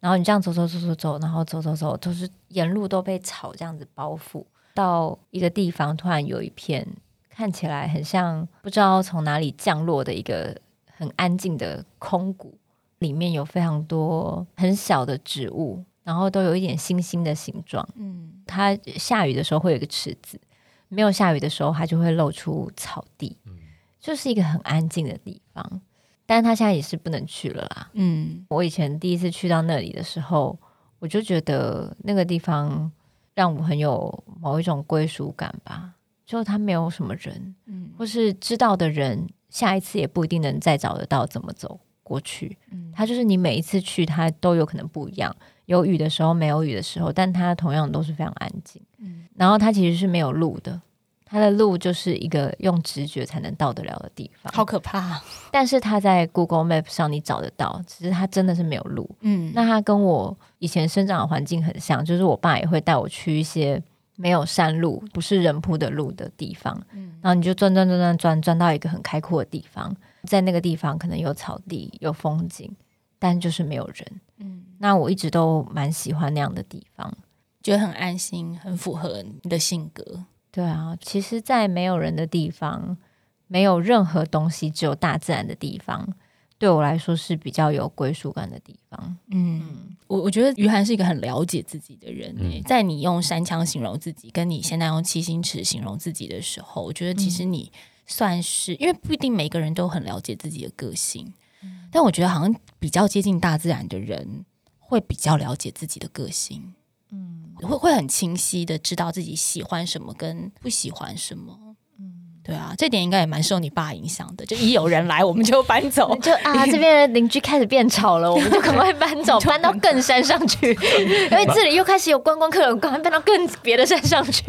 然后你这样走走走走走，然后走走走，都是沿路都被草这样子包覆。到一个地方，突然有一片看起来很像不知道从哪里降落的一个很安静的空谷，里面有非常多很小的植物。然后都有一点星星的形状，嗯，它下雨的时候会有一个池子，没有下雨的时候它就会露出草地，嗯，就是一个很安静的地方。但是它现在也是不能去了啦，嗯，我以前第一次去到那里的时候，我就觉得那个地方让我很有某一种归属感吧，就它没有什么人，嗯，或是知道的人，下一次也不一定能再找得到怎么走过去，嗯，它就是你每一次去，它都有可能不一样。有雨的时候，没有雨的时候，但它同样都是非常安静。嗯，然后它其实是没有路的，它的路就是一个用直觉才能到得了的地方，好可怕。但是它在 Google Map 上你找得到，只是它真的是没有路。嗯，那它跟我以前生长的环境很像，就是我爸也会带我去一些没有山路、不是人铺的路的地方。嗯，然后你就转转转转转转到一个很开阔的地方，在那个地方可能有草地、有风景，但就是没有人。嗯。那我一直都蛮喜欢那样的地方，觉得很安心，很符合你的性格。对啊，其实，在没有人的地方，没有任何东西，只有大自然的地方，对我来说是比较有归属感的地方。嗯，我我觉得于涵是一个很了解自己的人。在你用山枪形容自己，跟你现在用七星尺形容自己的时候，我觉得其实你算是，因为不一定每个人都很了解自己的个性，但我觉得好像比较接近大自然的人，会比较了解自己的个性。嗯，会会很清晰的知道自己喜欢什么跟不喜欢什么。嗯对啊，这点应该也蛮受你爸影响的。就一有人来，我们就搬走。就啊，这边的邻居开始变吵了，我们就赶快搬走，搬到更山上去。因为这里又开始有观光客了，赶快搬到更别的山上去。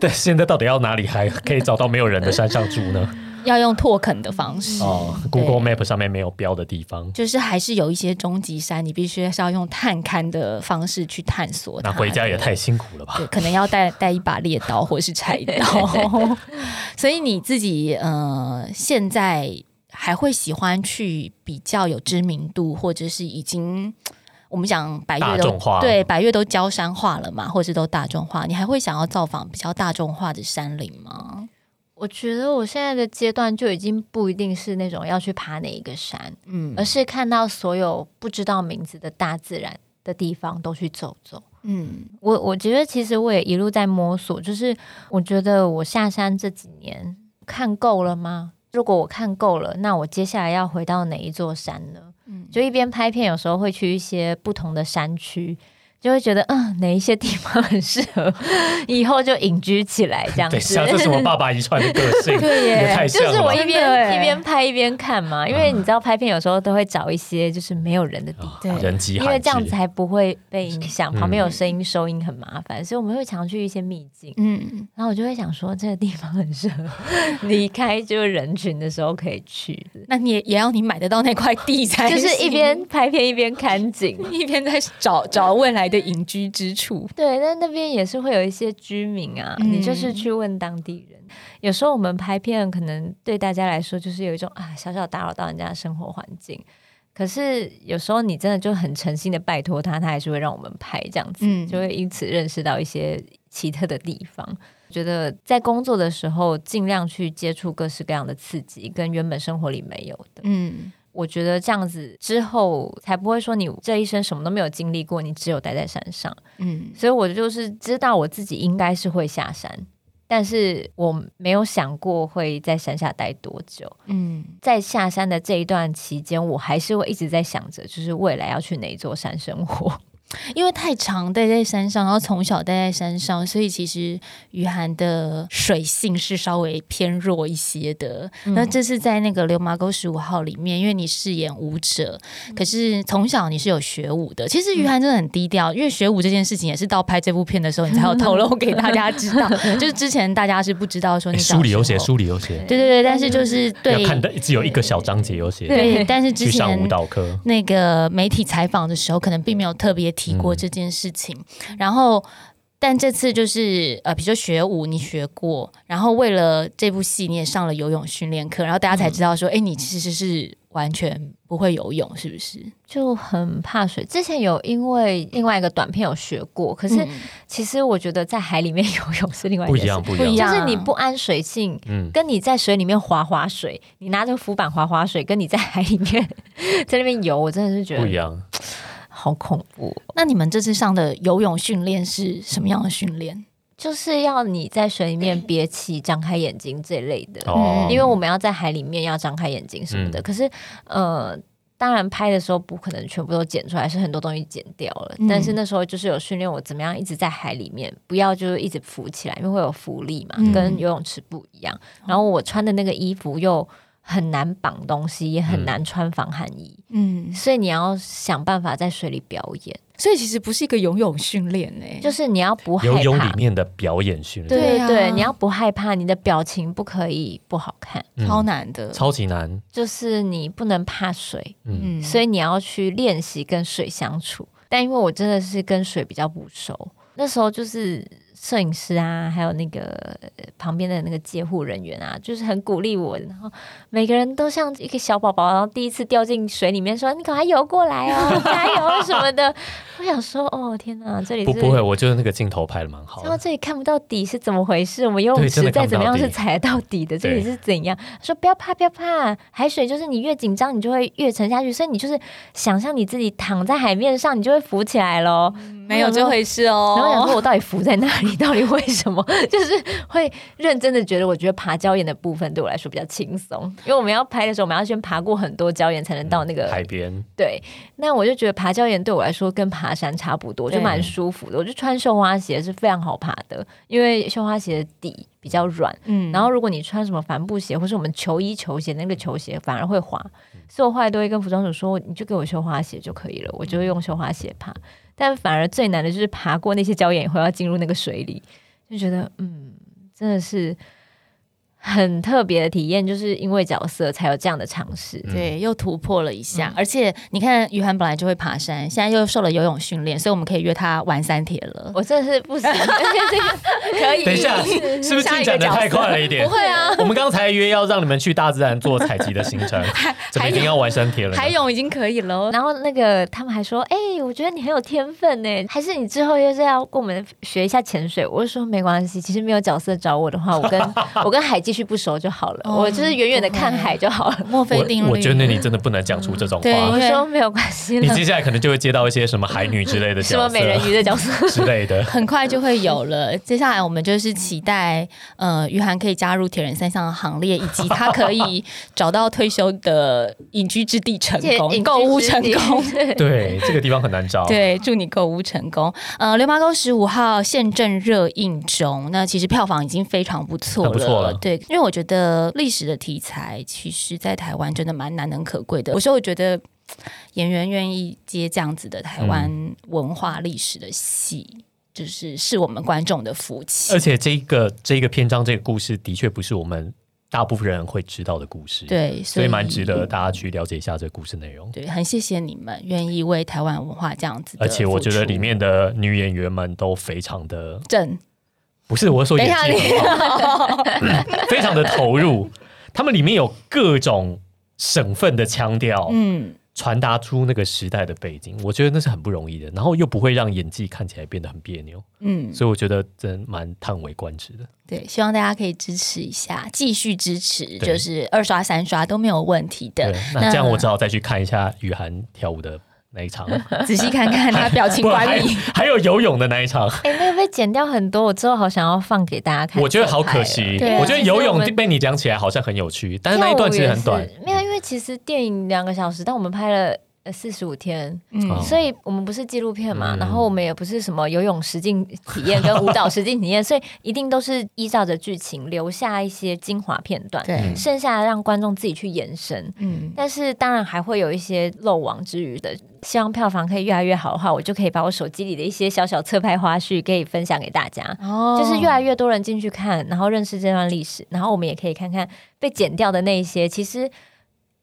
对，现在到底要哪里还可以找到没有人的山上住呢？要用拓垦的方式哦，Google Map 上面没有标的地方，就是还是有一些终极山，你必须是要用探勘的方式去探索。那回家也太辛苦了吧？对，可能要带带一把猎刀或是柴刀。所以你自己呃，现在还会喜欢去比较有知名度，或者是已经我们讲百越都对百越都焦山化了嘛，或者都大众化，你还会想要造访比较大众化的山林吗？我觉得我现在的阶段就已经不一定是那种要去爬哪一个山，嗯，而是看到所有不知道名字的大自然的地方都去走走，嗯，我我觉得其实我也一路在摸索，就是我觉得我下山这几年看够了吗？如果我看够了，那我接下来要回到哪一座山呢？嗯，就一边拍片，有时候会去一些不同的山区。就会觉得，嗯，哪一些地方很适合以后就隐居起来这样子。像这是我爸爸遗传的个性，对耶，就是我一边一边拍一边看嘛，因为你知道拍片有时候都会找一些就是没有人的地方，人迹因为这样子才不会被影响，旁边有声音收音很麻烦，所以我们会常去一些秘境。嗯，然后我就会想说，这个地方很适合离开就是人群的时候可以去。那你也要你买得到那块地才，就是一边拍片一边看景，一边在找找未来的。隐居之处，对，但那边也是会有一些居民啊。你就是去问当地人，有时候我们拍片，可能对大家来说就是有一种啊，小小打扰到人家的生活环境。可是有时候你真的就很诚心的拜托他，他还是会让我们拍这样子，就会因此认识到一些奇特的地方。觉得在工作的时候，尽量去接触各式各样的刺激，跟原本生活里没有的。嗯。我觉得这样子之后才不会说你这一生什么都没有经历过，你只有待在山上。嗯，所以我就是知道我自己应该是会下山，但是我没有想过会在山下待多久。嗯，在下山的这一段期间，我还是会一直在想着，就是未来要去哪一座山生活。因为太长待在山上，然后从小待在山上，所以其实雨涵的水性是稍微偏弱一些的。那这是在那个《流麻沟十五号》里面，因为你饰演舞者，可是从小你是有学舞的。其实雨涵真的很低调，因为学舞这件事情也是到拍这部片的时候，你才有透露给大家知道。就是之前大家是不知道说你书里有写，书里有写。对对对，但是就是对看的只有一个小章节有写。对，但是之前舞蹈课那个媒体采访的时候，可能并没有特别。提过这件事情，然后，但这次就是呃，比如说学舞你学过，然后为了这部戏你也上了游泳训练课，然后大家才知道说，哎，你其实是完全不会游泳，是不是？就很怕水。之前有因为另外一个短片有学过，可是其实我觉得在海里面游泳是另外不一样，不一样，就是你不安水性，嗯，跟你在水里面划划水，你拿着浮板划划水，跟你在海里面 在那边游，我真的是觉得不一样。好恐怖！那你们这次上的游泳训练是什么样的训练？就是要你在水里面憋气、张开眼睛这类的。哦，因为我们要在海里面要张开眼睛什么的。可是，呃，当然拍的时候不可能全部都剪出来，是很多东西剪掉了。但是那时候就是有训练我怎么样一直在海里面，不要就是一直浮起来，因为会有浮力嘛，跟游泳池不一样。然后我穿的那个衣服又。很难绑东西，也很难穿防寒衣，嗯，所以你要想办法在水里表演。所以其实不是一个游泳训练呢，就是你要不害怕。游泳里面的表演训练。对对，你要不害怕，你的表情不可以不好看，超难的，超级难。就是你不能怕水，嗯，所以你要去练习跟水相处。但因为我真的是跟水比较不熟，那时候就是。摄影师啊，还有那个旁边的那个接护人员啊，就是很鼓励我，然后每个人都像一个小宝宝，然后第一次掉进水里面，说你赶快游过来哦，加油什么的。我想说，哦天哪，这里不不会，我觉得那个镜头拍的蛮好。然后这里看不到底是怎么回事？我们游泳池再怎么样是踩到底的，这里是怎样？说不要怕，不要怕，海水就是你越紧张，你就会越沉下去，所以你就是想象你自己躺在海面上，你就会浮起来喽。没有这回事哦。然后想说，我到底浮在哪里？到底为什么？就是会认真的觉得，我觉得爬礁岩的部分对我来说比较轻松，因为我们要拍的时候，我们要先爬过很多礁岩才能到那个海边。对，那我就觉得爬礁岩对我来说跟爬山差不多，就蛮舒服的。我就穿绣花鞋是非常好爬的，因为绣花鞋的底比较软。嗯，然后如果你穿什么帆布鞋或是我们球衣球鞋，那个球鞋反而会滑，所以我后来都会跟服装组说，你就给我绣花鞋就可以了，我就会用绣花鞋爬。但反而最难的就是爬过那些礁岩以后要进入那个水里，就觉得嗯，真的是。很特别的体验，就是因为角色才有这样的尝试，对，又突破了一下。而且你看，于涵本来就会爬山，现在又受了游泳训练，所以我们可以约他玩三铁了。我真的是不行，可以。等一下，是不是进展的太快了一点？不会啊，我们刚才约要让你们去大自然做采集的行程，怎么已经要玩山铁了？海泳已经可以了。然后那个他们还说，哎，我觉得你很有天分呢，还是你之后又是要跟我们学一下潜水？我就说没关系，其实没有角色找我的话，我跟 我跟海继续不熟就好了。我就是远远的看海就好了。墨菲定律，我觉得你真的不能讲出这种话。我说没有关系，你接下来可能就会接到一些什么海女之类的 角色，什么美人鱼的角色 之类的，很快就会有了。接下来我们就是期待，呃，于涵可以加入铁人三项的行列，以及他可以找到退休的隐居之地，成功购物成功。对，这个地方很难找。对，祝你购物成功。呃，流麻沟十五号现正热映中，那其实票房已经非常不错不错了。对，因为我觉得。历史的题材，其实，在台湾真的蛮难能可贵的。有时候我觉得，演员愿意接这样子的台湾文化历史的戏，就是是我们观众的福气。而且，这个这个篇章，这个故事，的确不是我们大部分人会知道的故事。对，所以蛮值得大家去了解一下这个故事内容。对，很谢谢你们愿意为台湾文化这样子。而且，我觉得里面的女演员们都非常的正。不是，我说演技 非常的投入，他们里面有各种省份的腔调，嗯，传达出那个时代的背景，我觉得那是很不容易的，然后又不会让演技看起来变得很别扭，嗯，所以我觉得真蛮叹为观止的。对，希望大家可以支持一下，继续支持，就是二刷三刷都没有问题的。那这样我只好再去看一下雨涵跳舞的。那一场，仔细看看他表情管理，还有游泳的那一场。哎，那个被剪掉很多，我之后好想要放给大家看。我觉得好可惜，我觉得游泳被你讲起来好像很有趣，但是那一段其实很短。没有，因为其实电影两个小时，但我们拍了。四十五天，嗯，所以我们不是纪录片嘛，然后我们也不是什么游泳实境体验跟舞蹈实境体验，所以一定都是依照着剧情留下一些精华片段，对，剩下的让观众自己去延伸，嗯，但是当然还会有一些漏网之鱼的，希望票房可以越来越好的话，我就可以把我手机里的一些小小侧拍花絮可以分享给大家，哦，就是越来越多人进去看，然后认识这段历史，然后我们也可以看看被剪掉的那一些，其实。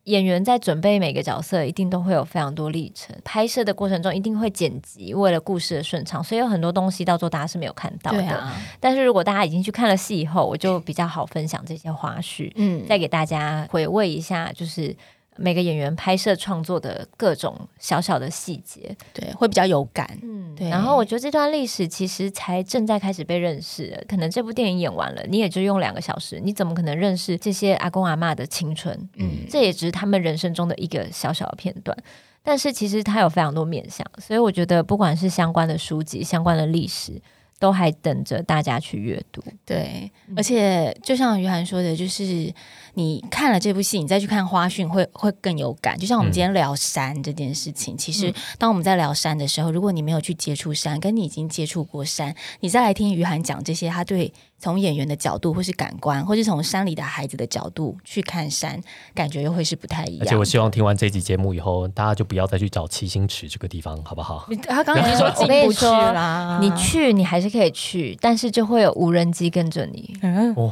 演员在准备每个角色，一定都会有非常多历程。拍摄的过程中，一定会剪辑，为了故事的顺畅，所以有很多东西到最后大家是没有看到的。但是如果大家已经去看了戏以后，我就比较好分享这些花絮，嗯，再给大家回味一下，就是。每个演员拍摄创作的各种小小的细节，对，会比较有感。嗯，对。然后我觉得这段历史其实才正在开始被认识，可能这部电影演完了，你也就用两个小时，你怎么可能认识这些阿公阿妈的青春？嗯，这也只是他们人生中的一个小小的片段。但是其实它有非常多面向，所以我觉得不管是相关的书籍、相关的历史。都还等着大家去阅读。对，而且就像于涵说的，就是你看了这部戏，你再去看花絮，会会更有感。就像我们今天聊山这件事情，其实当我们在聊山的时候，如果你没有去接触山，跟你已经接触过山，你再来听于涵讲这些，他对。从演员的角度，或是感官，或是从山里的孩子的角度去看山，感觉又会是不太一样。而且我希望听完这集节目以后，大家就不要再去找七星池这个地方，好不好？他刚刚已经说进不去啦，你去你还是可以去，但是就会有无人机跟着你，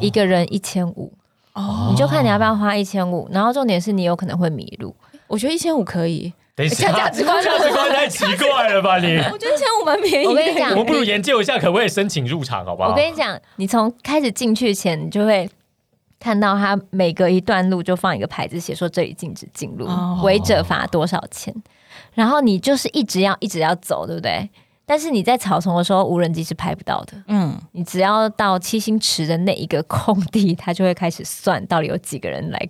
一个人一千五，哦，你就看你要不要花一千五。然后重点是你有可能会迷路。我觉得一千五可以。等一下，价值观太奇怪了吧？你我觉得一千五蛮便宜。我跟你讲，我们不如研究一下，可不可以申请入场，好不好？我跟你讲，你从开始进去前，你就会看到他每隔一段路就放一个牌子，写说这里禁止进入，违者罚多少钱。然后你就是一直要一直要走，对不对？但是你在草丛的时候，无人机是拍不到的。嗯，你只要到七星池的那一个空地，它就会开始算到底有几个人来，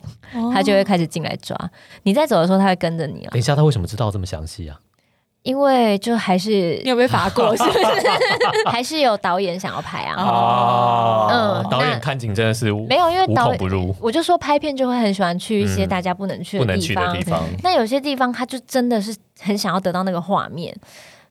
它就会开始进来抓。你在走的时候，它会跟着你等一下，他为什么知道这么详细啊？因为就还是你有被罚过，是不是？还是有导演想要拍啊？哦，嗯，导演看景真的是没有，因为无孔不入。我就说拍片就会很喜欢去一些大家不能去的地方。那有些地方他就真的是很想要得到那个画面。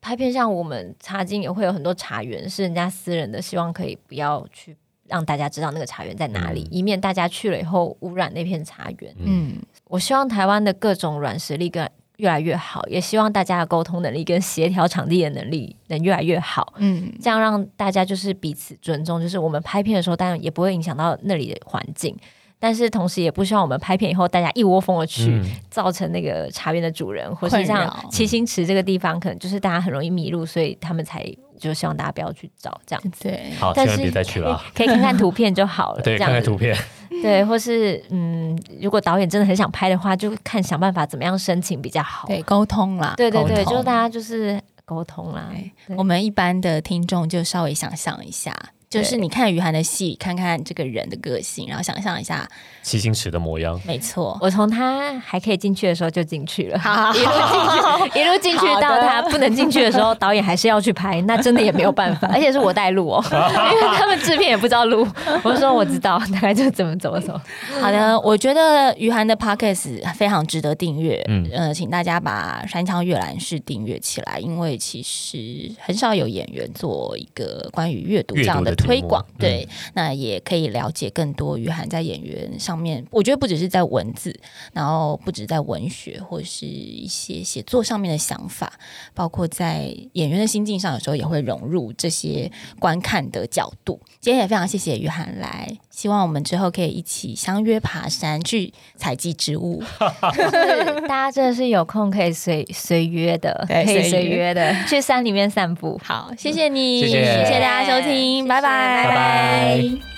拍片像我们茶经也会有很多茶园是人家私人的，希望可以不要去让大家知道那个茶园在哪里，以免大家去了以后污染那片茶园。嗯，我希望台湾的各种软实力跟越来越好，也希望大家的沟通能力跟协调场地的能力能越来越好。嗯，这样让大家就是彼此尊重，就是我们拍片的时候，当然也不会影响到那里的环境。但是同时也不希望我们拍片以后大家一窝蜂的去，造成那个茶园的主人或是像七星池这个地方，可能就是大家很容易迷路，所以他们才就希望大家不要去找这样。对，好，千万别再去了，可以看看图片就好了。对，看看图片。对，或是嗯，如果导演真的很想拍的话，就看想办法怎么样申请比较好。对，沟通啦。对对对，就是大家就是沟通啦。我们一般的听众就稍微想象一下。就是你看余涵的戏，看看这个人的个性，然后想象一下七星池的模样。没错，我从他还可以进去的时候就进去了，一路进去，一路进去到他不能进去的时候，导演还是要去拍，那真的也没有办法，而且是我带路哦，因为他们制片也不知道路。我说我知道，大概就怎么怎么走。好的，我觉得余涵的 podcast 非常值得订阅。嗯，呃，请大家把山枪阅览室订阅起来，因为其实很少有演员做一个关于阅读这样的。推广对，那也可以了解更多于涵在演员上面。我觉得不只是在文字，然后不止在文学或是一些写作上面的想法，包括在演员的心境上，有时候也会融入这些观看的角度。今天也非常谢谢于涵来，希望我们之后可以一起相约爬山去采集植物。大家真的是有空可以随随约的，可以随约的去山里面散步。好，谢谢你，谢谢谢谢大家收听，拜拜。拜拜。